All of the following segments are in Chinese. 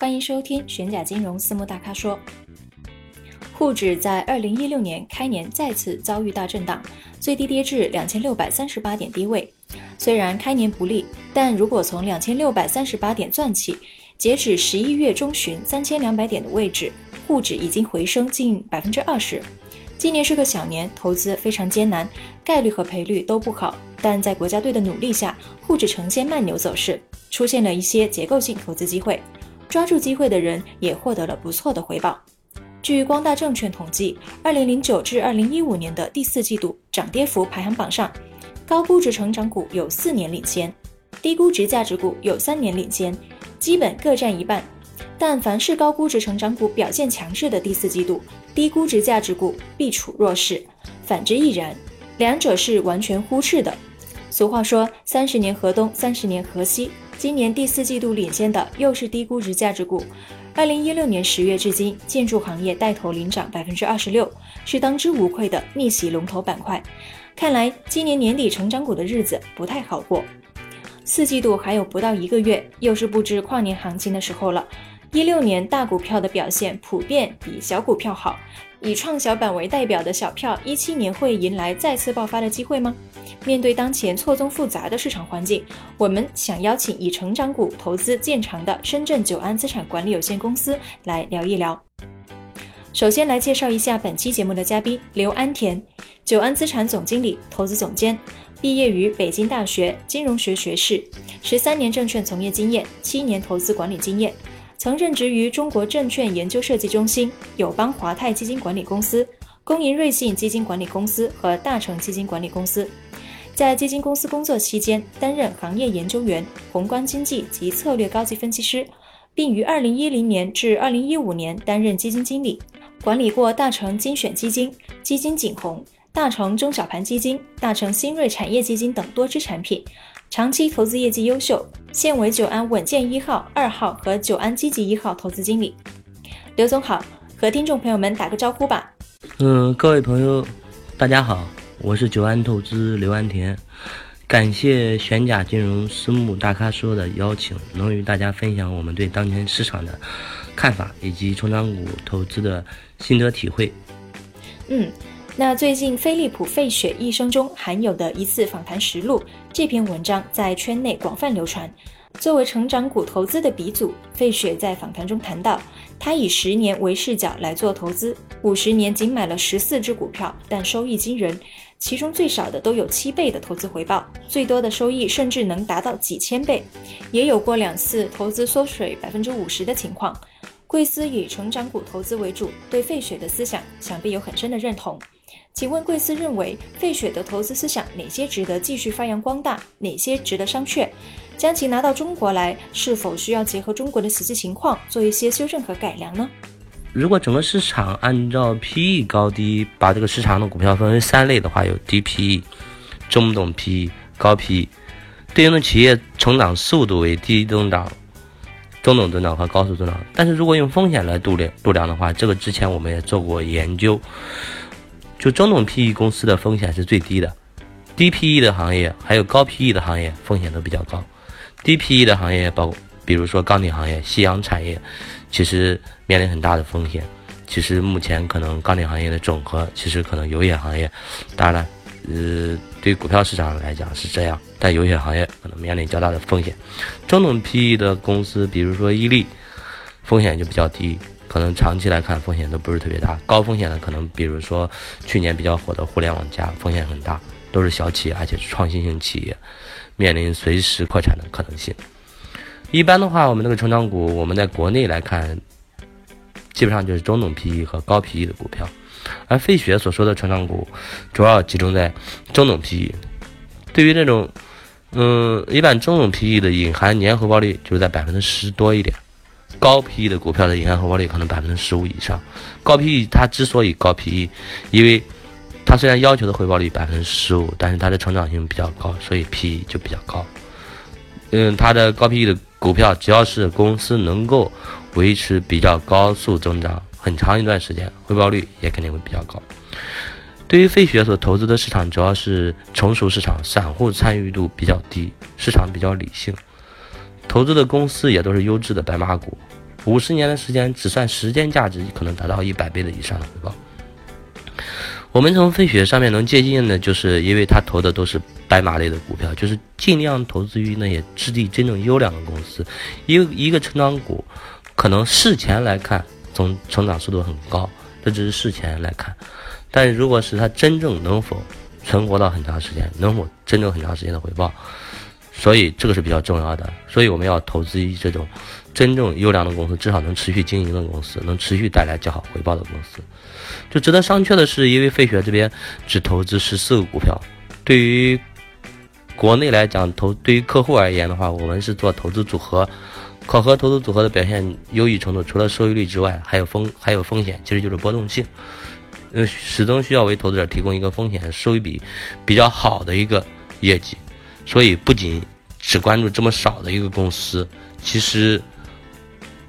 欢迎收听玄甲金融私募大咖说。沪指在二零一六年开年再次遭遇大震荡，最低跌至两千六百三十八点低位。虽然开年不利，但如果从两千六百三十八点算起，截止十一月中旬三千两百点的位置，沪指已经回升近百分之二十。今年是个小年，投资非常艰难，概率和赔率都不好。但在国家队的努力下，沪指呈现慢牛走势，出现了一些结构性投资机会，抓住机会的人也获得了不错的回报。据光大证券统计，二零零九至二零一五年的第四季度涨跌幅排行榜上，高估值成长股有四年领先，低估值价值股有三年领先，基本各占一半。但凡是高估值成长股表现强势的第四季度，低估值价值股必处弱势，反之亦然，两者是完全忽视的。俗话说“三十年河东，三十年河西”，今年第四季度领先的又是低估值价值股。二零一六年十月至今，建筑行业带头领涨百分之二十六，是当之无愧的逆袭龙头板块。看来今年年底成长股的日子不太好过。四季度还有不到一个月，又是布置跨年行情的时候了。一六年大股票的表现普遍比小股票好，以创小板为代表的小票，一七年会迎来再次爆发的机会吗？面对当前错综复杂的市场环境，我们想邀请以成长股投资见长的深圳久安资产管理有限公司来聊一聊。首先来介绍一下本期节目的嘉宾刘安田，久安资产总经理、投资总监，毕业于北京大学金融学学士，十三年证券从业经验，七年投资管理经验。曾任职于中国证券研究设计中心、友邦华泰基金管理公司、工银瑞信基金管理公司和大成基金管理公司。在基金公司工作期间，担任行业研究员、宏观经济及策略高级分析师，并于2010年至2015年担任基金经理，管理过大成精选基金、基金景洪、大成中小盘基金、大成新锐产业基金等多支产品。长期投资业绩优秀，现为久安稳健一号、二号和久安积极一号投资经理。刘总好，和听众朋友们打个招呼吧。嗯，各位朋友，大家好，我是久安投资刘安田，感谢玄甲金融私募大咖说的邀请，能与大家分享我们对当前市场的看法以及成长股投资的心得体会。嗯。那最近飞利浦费雪一生中含有的一次访谈实录这篇文章在圈内广泛流传。作为成长股投资的鼻祖，费雪在访谈中谈到，他以十年为视角来做投资，五十年仅买了十四只股票，但收益惊人，其中最少的都有七倍的投资回报，最多的收益甚至能达到几千倍，也有过两次投资缩水百分之五十的情况。贵司以成长股投资为主，对费雪的思想想必有很深的认同。请问贵司认为费雪的投资思想哪些值得继续发扬光大，哪些值得商榷？将其拿到中国来，是否需要结合中国的实际情况做一些修正和改良呢？如果整个市场按照 PE 高低把这个市场的股票分为三类的话，有低 PE、中等 PE、高 PE，对应的企业成长速度为低增长、中等增长和高速增长。但是如果用风险来度量度量的话，这个之前我们也做过研究。就中等 PE 公司的风险是最低的，低 PE 的行业还有高 PE 的行业风险都比较高。低 PE 的行业包，比如说钢铁行业、夕阳产业，其实面临很大的风险。其实目前可能钢铁行业的总和，其实可能油业行业，当然了，呃，对股票市场来讲是这样，但油业行业可能面临较大的风险。中等 PE 的公司，比如说伊利，风险就比较低。可能长期来看风险都不是特别大，高风险的可能比如说去年比较火的互联网加，风险很大，都是小企业，而且是创新型企业，面临随时破产的可能性。一般的话，我们这个成长股，我们在国内来看，基本上就是中等 PE 和高 PE 的股票，而费雪所说的成长股，主要集中在中等 PE。对于这种，嗯，一般中等 PE 的隐含年回报率就是在百分之十多一点。高 PE 的股票的银行回报率可能百分之十五以上。高 PE 它之所以高 PE，因为它虽然要求的回报率百分之十五，但是它的成长性比较高，所以 PE 就比较高。嗯，它的高 PE 的股票，只要是公司能够维持比较高速增长很长一段时间，回报率也肯定会比较高。对于费雪所投资的市场，主要是成熟市场，散户参与度比较低，市场比较理性，投资的公司也都是优质的白马股。五十年的时间，只算时间价值，可能达到一百倍的以上的回报。我们从费雪上面能借鉴的，就是因为他投的都是白马类的股票，就是尽量投资于那些质地真正优良的公司。一个一个成长股，可能事前来看，从成长速度很高，这只是事前来看。但如果是它真正能否存活到很长时间，能否真正很长时间的回报，所以这个是比较重要的。所以我们要投资于这种真正优良的公司，至少能持续经营的公司，能持续带来较好回报的公司。就值得商榷的是，因为费雪这边只投资十四个股票，对于国内来讲投，对于客户而言的话，我们是做投资组合，考核投资组合的表现优异程度，除了收益率之外，还有风还有风险，其实就是波动性。呃，始终需要为投资者提供一个风险收益比比较好的一个业绩，所以不仅只关注这么少的一个公司，其实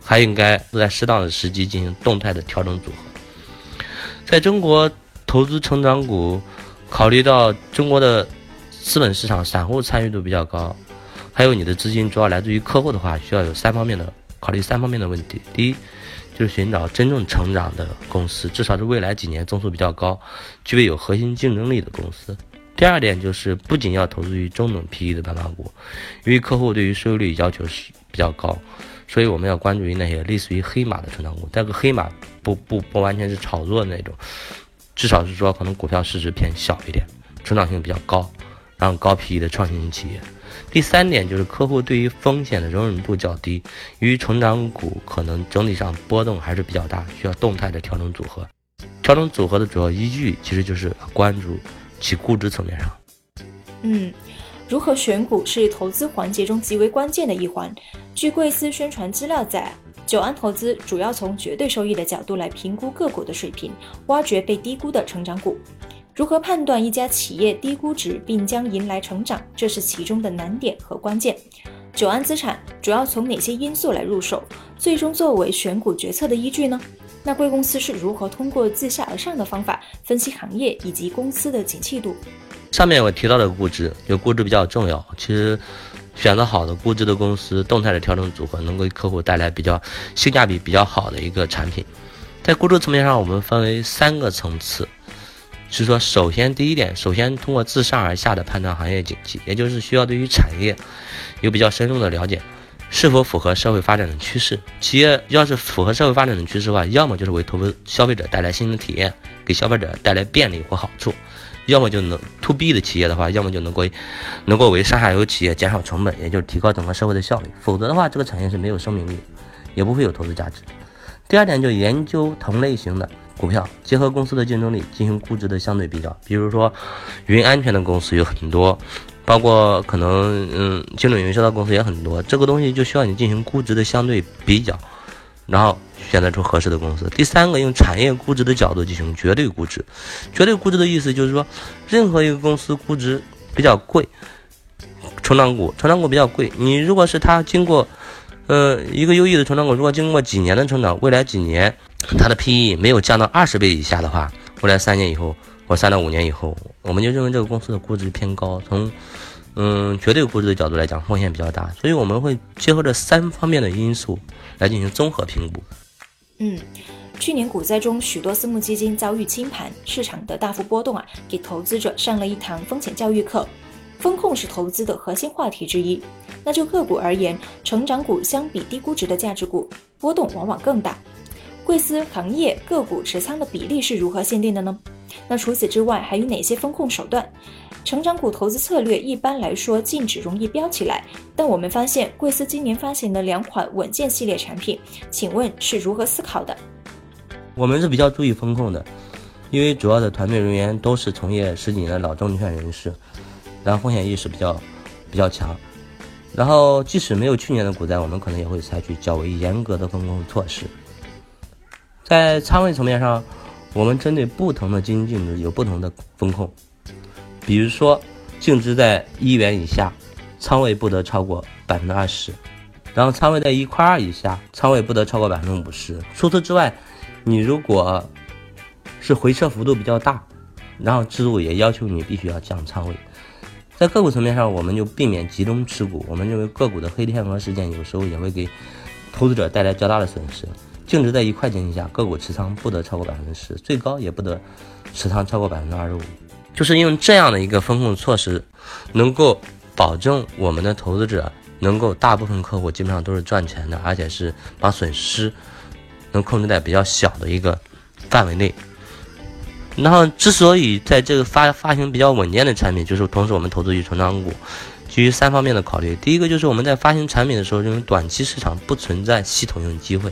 还应该在适当的时机进行动态的调整组合。在中国投资成长股，考虑到中国的资本市场散户参与度比较高，还有你的资金主要来自于客户的话，需要有三方面的考虑三方面的问题。第一。就是寻找真正成长的公司，至少是未来几年增速比较高、具备有核心竞争力的公司。第二点就是，不仅要投资于中等 PE 的白马股，因为客户对于收益率要求是比较高，所以我们要关注于那些类似于黑马的成长股。但个黑马不不不完全是炒作的那种，至少是说可能股票市值偏小一点，成长性比较高，然后高 PE 的创新型企业。第三点就是客户对于风险的容忍度较低，由于成长股可能整体上波动还是比较大，需要动态的调整组合。调整组合的主要依据其实就是关注其估值层面上。嗯，如何选股是投资环节中极为关键的一环。据贵司宣传资料在，久安投资主要从绝对收益的角度来评估个股的水平，挖掘被低估的成长股。如何判断一家企业低估值并将迎来成长，这是其中的难点和关键。久安资产主要从哪些因素来入手，最终作为选股决策的依据呢？那贵公司是如何通过自下而上的方法分析行业以及公司的景气度？上面我提到的估值，有估值比较重要。其实选择好的估值的公司，动态的调整组合，能给客户带来比较性价比比较好的一个产品。在估值层面上，我们分为三个层次。是说，首先第一点，首先通过自上而下的判断行业景气，也就是需要对于产业有比较深入的了解，是否符合社会发展的趋势。企业要是符合社会发展的趋势的话，要么就是为投资消费者带来新的体验，给消费者带来便利或好处；要么就能 to B 的企业的话，要么就能够能够为上下游企业减少成本，也就是提高整个社会的效率。否则的话，这个产业是没有生命力，也不会有投资价值。第二点，就研究同类型的。股票结合公司的竞争力进行估值的相对比较，比如说云安全的公司有很多，包括可能嗯精准营销的公司也很多，这个东西就需要你进行估值的相对比较，然后选择出合适的公司。第三个，用产业估值的角度进行绝对估值。绝对估值的意思就是说，任何一个公司估值比较贵，成长股成长股比较贵，你如果是它经过呃一个优异的成长股，如果经过几年的成长，未来几年。它的 PE 没有降到二十倍以下的话，未来三年以后或三到五年以后，我们就认为这个公司的估值偏高。从嗯绝对估值的角度来讲，风险比较大，所以我们会结合这三方面的因素来进行综合评估。嗯，去年股灾中，许多私募基金遭遇清盘，市场的大幅波动啊，给投资者上了一堂风险教育课。风控是投资的核心话题之一。那就个股而言，成长股相比低估值的价值股，波动往往更大。贵司行业个股持仓的比例是如何限定的呢？那除此之外还有哪些风控手段？成长股投资策略一般来说净值容易飙起来，但我们发现贵司今年发行的两款稳健系列产品，请问是如何思考的？我们是比较注意风控的，因为主要的团队人员都是从业十几年的老证券人士，然后风险意识比较比较强。然后，即使没有去年的股灾，我们可能也会采取较为严格的风控措施。在仓位层面上，我们针对不同的基金净值有不同的风控。比如说，净值在一元以下，仓位不得超过百分之二十；然后仓位在一块二以下，仓位不得超过百分之五十。除此之外，你如果是回撤幅度比较大，然后制度也要求你必须要降仓位。在个股层面上，我们就避免集中持股。我们认为个股的黑天鹅事件有时候也会给投资者带来较大的损失。净值在一块钱以下，个股持仓不得超过百分之十，最高也不得持仓超过百分之二十五。就是用这样的一个风控措施，能够保证我们的投资者能够大部分客户基本上都是赚钱的，而且是把损失能控制在比较小的一个范围内。然后，之所以在这个发发行比较稳健的产品，就是同时我们投资于成长股，基于三方面的考虑。第一个就是我们在发行产品的时候，认为短期市场不存在系统性机会，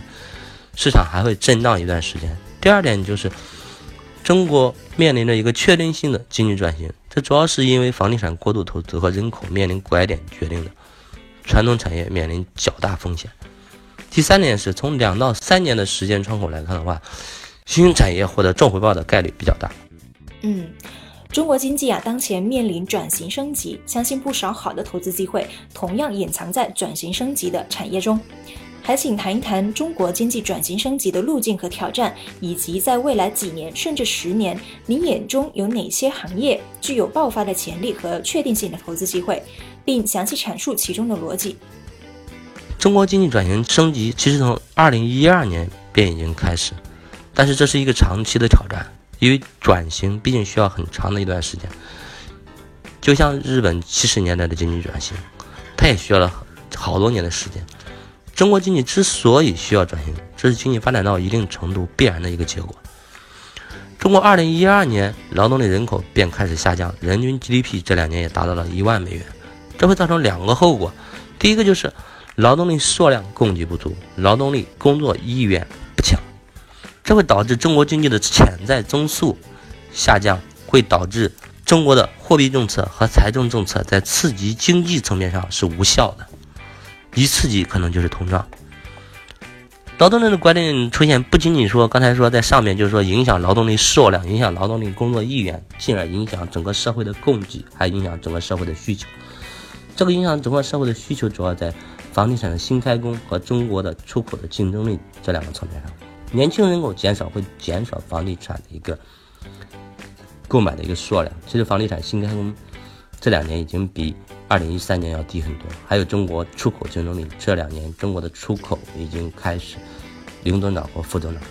市场还会震荡一段时间。第二点就是中国面临着一个确定性的经济转型，这主要是因为房地产过度投资和人口面临拐点决定的，传统产业面临较大风险。第三点是从两到三年的时间窗口来看的话。新兴产业获得正回报的概率比较大。嗯，中国经济啊，当前面临转型升级，相信不少好的投资机会同样隐藏在转型升级的产业中。还请谈一谈中国经济转型升级的路径和挑战，以及在未来几年甚至十年，您眼中有哪些行业具有爆发的潜力和确定性的投资机会，并详细阐述其中的逻辑。中国经济转型升级其实从二零一二年便已经开始。但是这是一个长期的挑战，因为转型毕竟需要很长的一段时间。就像日本七十年代的经济转型，它也需要了好多年的时间。中国经济之所以需要转型，这是经济发展到一定程度必然的一个结果。中国二零一二年劳动力人口便开始下降，人均 GDP 这两年也达到了一万美元，这会造成两个后果：第一个就是劳动力数量供给不足，劳动力工作意愿不强。这会导致中国经济的潜在增速下降，会导致中国的货币政策和财政政策在刺激经济层面上是无效的，一刺激可能就是通胀。劳动力的观念出现，不仅仅说刚才说在上面，就是说影响劳动力数量，影响劳动力工作意愿，进而影响整个社会的供给，还影响整个社会的需求。这个影响整个社会的需求，主要在房地产的新开工和中国的出口的竞争力这两个层面上。年轻人口减少会减少房地产的一个购买的一个数量。其实房地产新开工这两年已经比二零一三年要低很多。还有中国出口竞争力，这两年中国的出口已经开始零增长或负增长。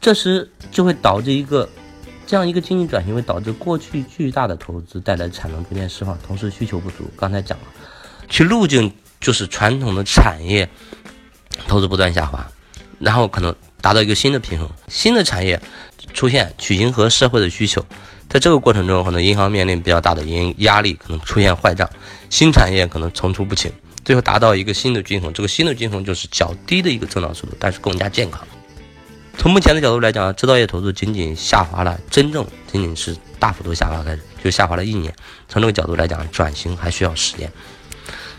这时就会导致一个这样一个经济转型，会导致过去巨大的投资带来产能逐渐释放，同时需求不足。刚才讲了，其路径就是传统的产业投资不断下滑。然后可能达到一个新的平衡，新的产业出现去迎合社会的需求，在这个过程中，可能银行面临比较大的压压力，可能出现坏账，新产业可能层出不穷，最后达到一个新的均衡。这个新的均衡就是较低的一个增长速度，但是更加健康。从目前的角度来讲，制造业投资仅仅下滑了，真正仅仅是大幅度下滑开始，就下滑了一年。从这个角度来讲，转型还需要时间。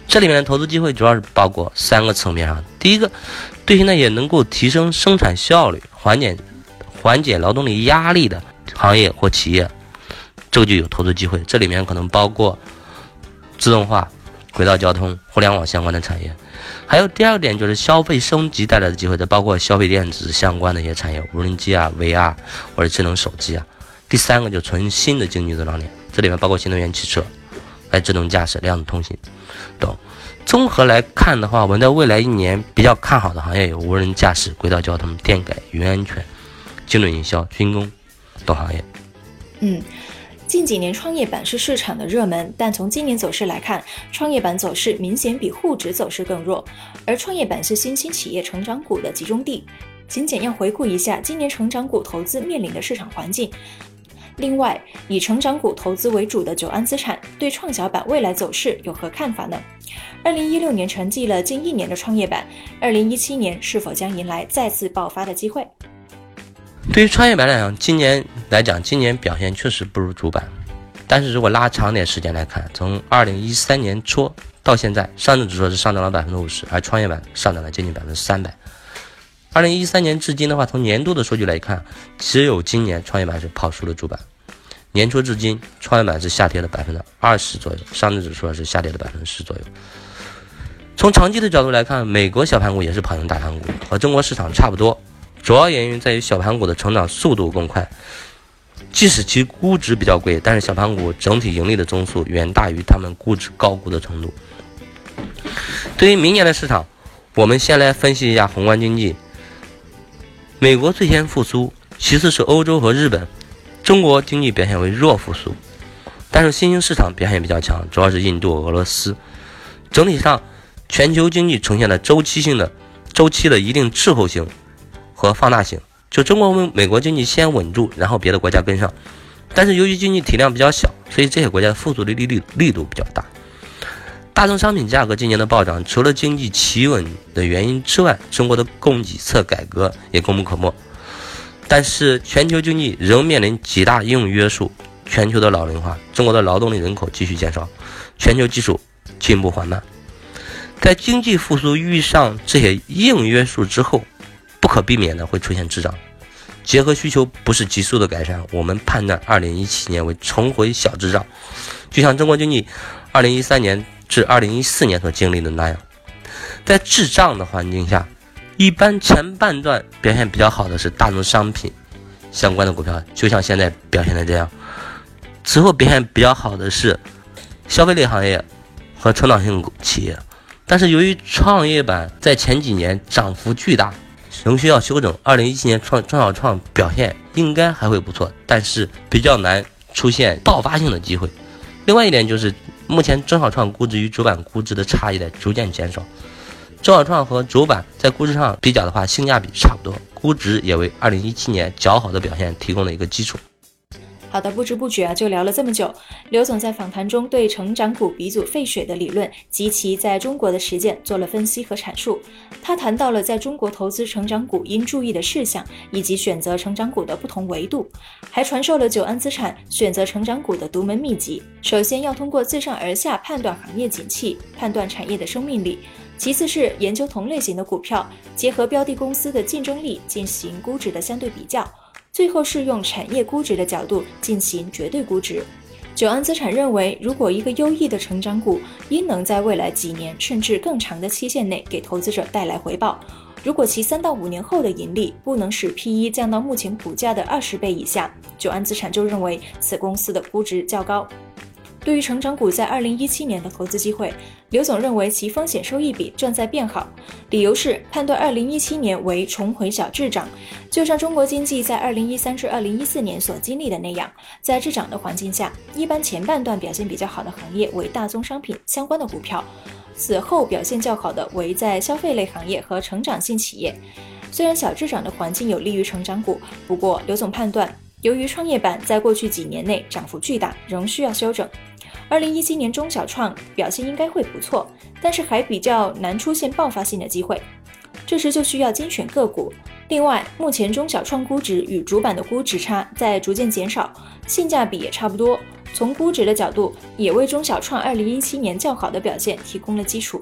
这里面的投资机会主要是包括三个层面上，第一个。对应的也能够提升生产效率、缓解缓解劳动力压力的行业或企业，这个就有投资机会。这里面可能包括自动化、轨道交通、互联网相关的产业。还有第二点就是消费升级带来的机会，这包括消费电子相关的一些产业，无人机啊、VR 或者智能手机啊。第三个就纯新的经济增长点，这里面包括新能源汽车、还有智能驾驶、量子通信等。综合来看的话，我们在未来一年比较看好的行业有无人驾驶、轨道交通、电改、云安全、精准营销、军工等行业。嗯，近几年创业板是市场的热门，但从今年走势来看，创业板走势明显比沪指走势更弱，而创业板是新兴企业成长股的集中地。请简要回顾一下今年成长股投资面临的市场环境。另外，以成长股投资为主的九安资产对创小板未来走势有何看法呢？二零一六年沉寂了近一年的创业板，二零一七年是否将迎来再次爆发的机会？对于创业板来讲，今年来讲，今年表现确实不如主板。但是如果拉长点时间来看，从二零一三年初到现在，上证指数是上涨了百分之五十，而创业板上涨了接近百分之三百。二零一三年至今的话，从年度的数据来看，只有今年创业板是跑输了主板。年初至今，创业板是下跌了百分之二十左右，上证指数是下跌了百分之十左右。从长期的角度来看，美国小盘股也是跑赢大盘股，和中国市场差不多。主要原因在于小盘股的成长速度更快，即使其估值比较贵，但是小盘股整体盈利的增速远大于他们估值高估的程度。对于明年的市场，我们先来分析一下宏观经济。美国最先复苏，其次是欧洲和日本，中国经济表现为弱复苏，但是新兴市场表现比较强，主要是印度、俄罗斯。整体上。全球经济呈现了周期性的周期的一定滞后性和放大型，就中国美美国经济先稳住，然后别的国家跟上。但是由于经济体量比较小，所以这些国家的复苏的力力力度比较大。大宗商品价格今年的暴涨，除了经济企稳的原因之外，中国的供给侧改革也功不可没。但是全球经济仍面临几大应用约束：全球的老龄化，中国的劳动力人口继续减少，全球技术进步缓慢。在经济复苏遇上这些硬约束之后，不可避免的会出现滞胀。结合需求不是急速的改善，我们判断2017年为重回小滞胀，就像中国经济2013年至2014年所经历的那样。在滞胀的环境下，一般前半段表现比较好的是大宗商品相关的股票，就像现在表现的这样。此后表现比较好的是消费类行业和成长性企业。但是由于创业板在前几年涨幅巨大，仍需要休整。二零一七年创中小创表现应该还会不错，但是比较难出现爆发性的机会。另外一点就是，目前中小创估值与主板估值的差异在逐渐减少，中小创和主板在估值上比较的话，性价比差不多，估值也为二零一七年较好的表现提供了一个基础。好的，不知不觉啊，就聊了这么久。刘总在访谈中对成长股鼻祖费雪的理论及其在中国的实践做了分析和阐述。他谈到了在中国投资成长股应注意的事项，以及选择成长股的不同维度，还传授了久安资产选择成长股的独门秘籍。首先要通过自上而下判断行业景气，判断产业的生命力；其次是研究同类型的股票，结合标的公司的竞争力进行估值的相对比较。最后是用产业估值的角度进行绝对估值。久安资产认为，如果一个优异的成长股应能在未来几年甚至更长的期限内给投资者带来回报，如果其三到五年后的盈利不能使 P/E 降到目前股价的二十倍以下，久安资产就认为此公司的估值较高。对于成长股在二零一七年的投资机会，刘总认为其风险收益比正在变好，理由是判断二零一七年为重回小滞涨，就像中国经济在二零一三至二零一四年所经历的那样，在滞涨的环境下，一般前半段表现比较好的行业为大宗商品相关的股票，此后表现较好的为在消费类行业和成长性企业。虽然小滞涨的环境有利于成长股，不过刘总判断，由于创业板在过去几年内涨幅巨大，仍需要修整。二零一七年中小创表现应该会不错，但是还比较难出现爆发性的机会，这时就需要精选个股。另外，目前中小创估值与主板的估值差在逐渐减少，性价比也差不多。从估值的角度，也为中小创二零一七年较好的表现提供了基础。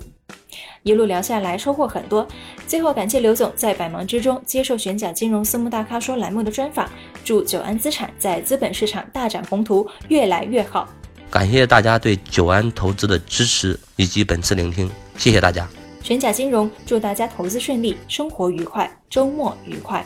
一路聊下来，收获很多。最后，感谢刘总在百忙之中接受玄甲金融私募大咖说栏目的专访，祝久安资产在资本市场大展宏图，越来越好。感谢大家对久安投资的支持以及本次聆听，谢谢大家。玄甲金融祝大家投资顺利，生活愉快，周末愉快。